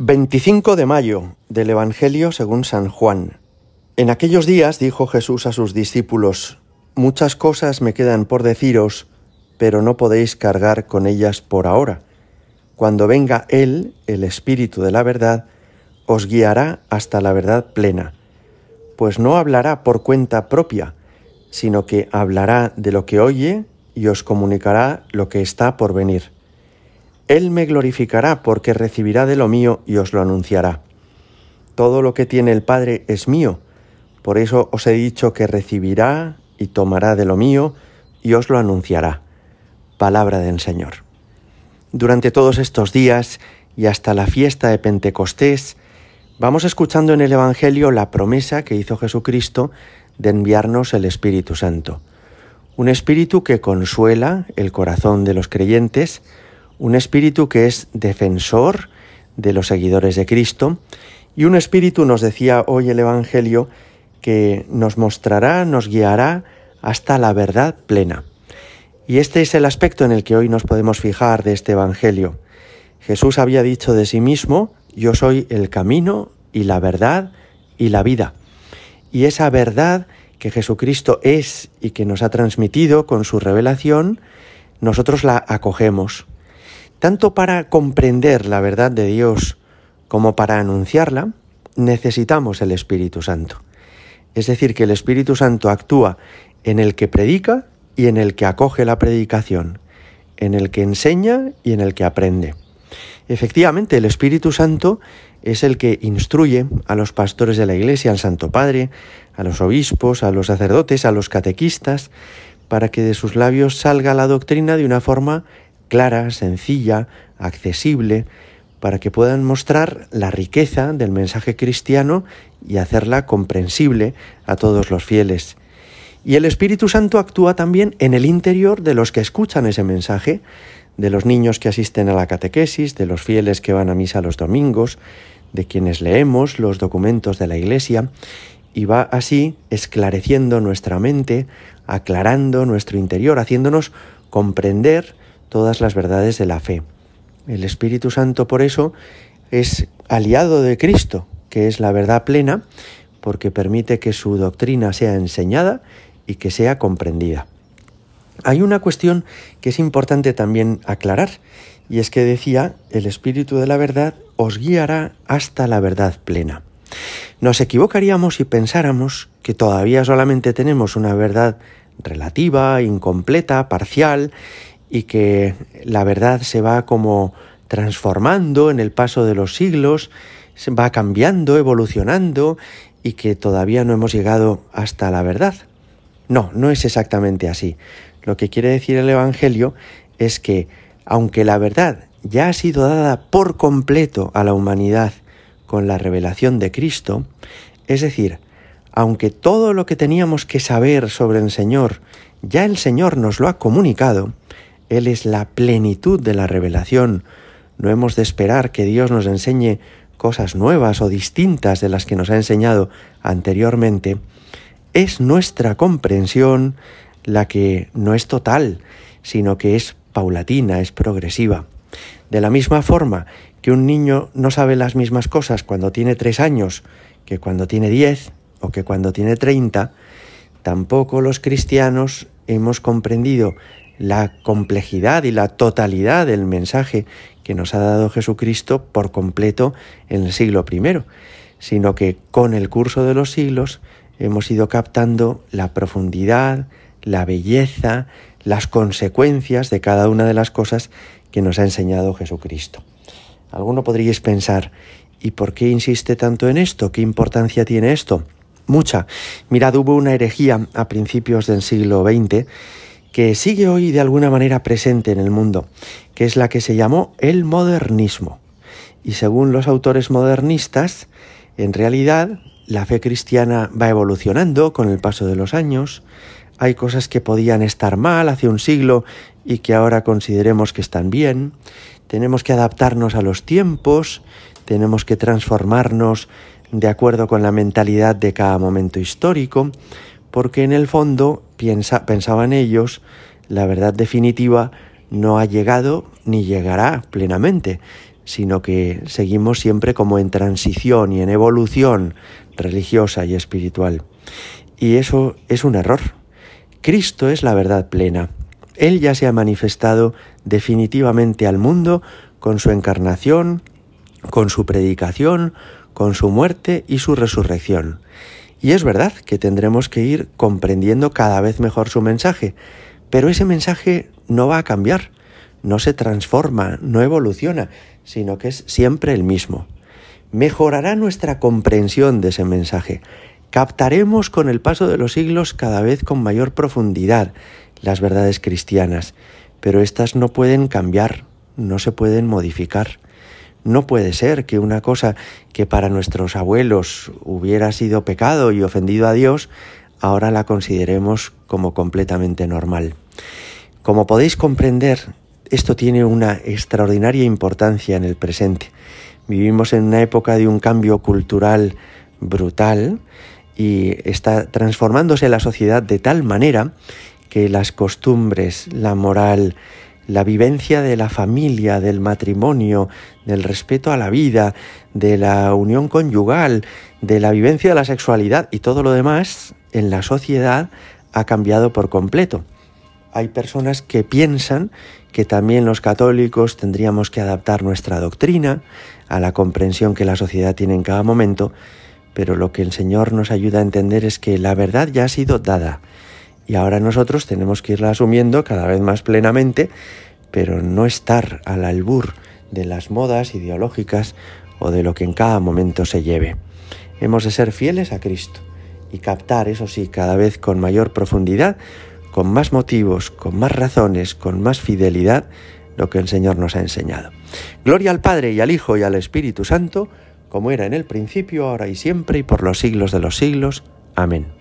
25 de mayo del Evangelio según San Juan. En aquellos días dijo Jesús a sus discípulos, Muchas cosas me quedan por deciros, pero no podéis cargar con ellas por ahora. Cuando venga Él, el Espíritu de la verdad, os guiará hasta la verdad plena, pues no hablará por cuenta propia, sino que hablará de lo que oye y os comunicará lo que está por venir él me glorificará porque recibirá de lo mío y os lo anunciará. Todo lo que tiene el Padre es mío, por eso os he dicho que recibirá y tomará de lo mío y os lo anunciará. Palabra del Señor. Durante todos estos días y hasta la fiesta de Pentecostés, vamos escuchando en el Evangelio la promesa que hizo Jesucristo de enviarnos el Espíritu Santo. Un Espíritu que consuela el corazón de los creyentes, un espíritu que es defensor de los seguidores de Cristo y un espíritu, nos decía hoy el Evangelio, que nos mostrará, nos guiará hasta la verdad plena. Y este es el aspecto en el que hoy nos podemos fijar de este Evangelio. Jesús había dicho de sí mismo, yo soy el camino y la verdad y la vida. Y esa verdad que Jesucristo es y que nos ha transmitido con su revelación, nosotros la acogemos, tanto para comprender la verdad de Dios como para anunciarla, necesitamos el Espíritu Santo. Es decir, que el Espíritu Santo actúa en el que predica y en el que acoge la predicación, en el que enseña y en el que aprende. Efectivamente, el Espíritu Santo es el que instruye a los pastores de la Iglesia, al Santo Padre, a los obispos, a los sacerdotes, a los catequistas, para que de sus labios salga la doctrina de una forma clara, sencilla, accesible, para que puedan mostrar la riqueza del mensaje cristiano y hacerla comprensible a todos los fieles. Y el Espíritu Santo actúa también en el interior de los que escuchan ese mensaje, de los niños que asisten a la catequesis, de los fieles que van a misa los domingos, de quienes leemos los documentos de la Iglesia, y va así esclareciendo nuestra mente, aclarando nuestro interior, haciéndonos comprender todas las verdades de la fe. El Espíritu Santo por eso es aliado de Cristo, que es la verdad plena, porque permite que su doctrina sea enseñada y que sea comprendida. Hay una cuestión que es importante también aclarar, y es que decía, el Espíritu de la verdad os guiará hasta la verdad plena. Nos equivocaríamos si pensáramos que todavía solamente tenemos una verdad relativa, incompleta, parcial, y que la verdad se va como transformando en el paso de los siglos, se va cambiando, evolucionando y que todavía no hemos llegado hasta la verdad. No, no es exactamente así. Lo que quiere decir el Evangelio es que aunque la verdad ya ha sido dada por completo a la humanidad con la revelación de Cristo, es decir, aunque todo lo que teníamos que saber sobre el Señor ya el Señor nos lo ha comunicado, él es la plenitud de la revelación. No hemos de esperar que Dios nos enseñe cosas nuevas o distintas de las que nos ha enseñado anteriormente. Es nuestra comprensión la que no es total, sino que es paulatina, es progresiva. De la misma forma que un niño no sabe las mismas cosas cuando tiene tres años que cuando tiene diez o que cuando tiene treinta, tampoco los cristianos hemos comprendido la complejidad y la totalidad del mensaje que nos ha dado Jesucristo por completo en el siglo I, sino que con el curso de los siglos hemos ido captando la profundidad, la belleza, las consecuencias de cada una de las cosas que nos ha enseñado Jesucristo. Alguno podríais pensar, ¿y por qué insiste tanto en esto? ¿Qué importancia tiene esto? Mucha. Mirad, hubo una herejía a principios del siglo XX que sigue hoy de alguna manera presente en el mundo, que es la que se llamó el modernismo. Y según los autores modernistas, en realidad la fe cristiana va evolucionando con el paso de los años, hay cosas que podían estar mal hace un siglo y que ahora consideremos que están bien, tenemos que adaptarnos a los tiempos, tenemos que transformarnos de acuerdo con la mentalidad de cada momento histórico, porque en el fondo, piensa, pensaban ellos, la verdad definitiva no ha llegado ni llegará plenamente, sino que seguimos siempre como en transición y en evolución religiosa y espiritual. Y eso es un error. Cristo es la verdad plena. Él ya se ha manifestado definitivamente al mundo con su encarnación, con su predicación, con su muerte y su resurrección. Y es verdad que tendremos que ir comprendiendo cada vez mejor su mensaje, pero ese mensaje no va a cambiar, no se transforma, no evoluciona, sino que es siempre el mismo. Mejorará nuestra comprensión de ese mensaje. Captaremos con el paso de los siglos cada vez con mayor profundidad las verdades cristianas, pero éstas no pueden cambiar, no se pueden modificar. No puede ser que una cosa que para nuestros abuelos hubiera sido pecado y ofendido a Dios, ahora la consideremos como completamente normal. Como podéis comprender, esto tiene una extraordinaria importancia en el presente. Vivimos en una época de un cambio cultural brutal y está transformándose la sociedad de tal manera que las costumbres, la moral, la vivencia de la familia, del matrimonio, del respeto a la vida, de la unión conyugal, de la vivencia de la sexualidad y todo lo demás en la sociedad ha cambiado por completo. Hay personas que piensan que también los católicos tendríamos que adaptar nuestra doctrina a la comprensión que la sociedad tiene en cada momento, pero lo que el Señor nos ayuda a entender es que la verdad ya ha sido dada y ahora nosotros tenemos que irla asumiendo cada vez más plenamente, pero no estar al albur de las modas ideológicas o de lo que en cada momento se lleve. Hemos de ser fieles a Cristo y captar, eso sí, cada vez con mayor profundidad, con más motivos, con más razones, con más fidelidad, lo que el Señor nos ha enseñado. Gloria al Padre y al Hijo y al Espíritu Santo, como era en el principio, ahora y siempre, y por los siglos de los siglos. Amén.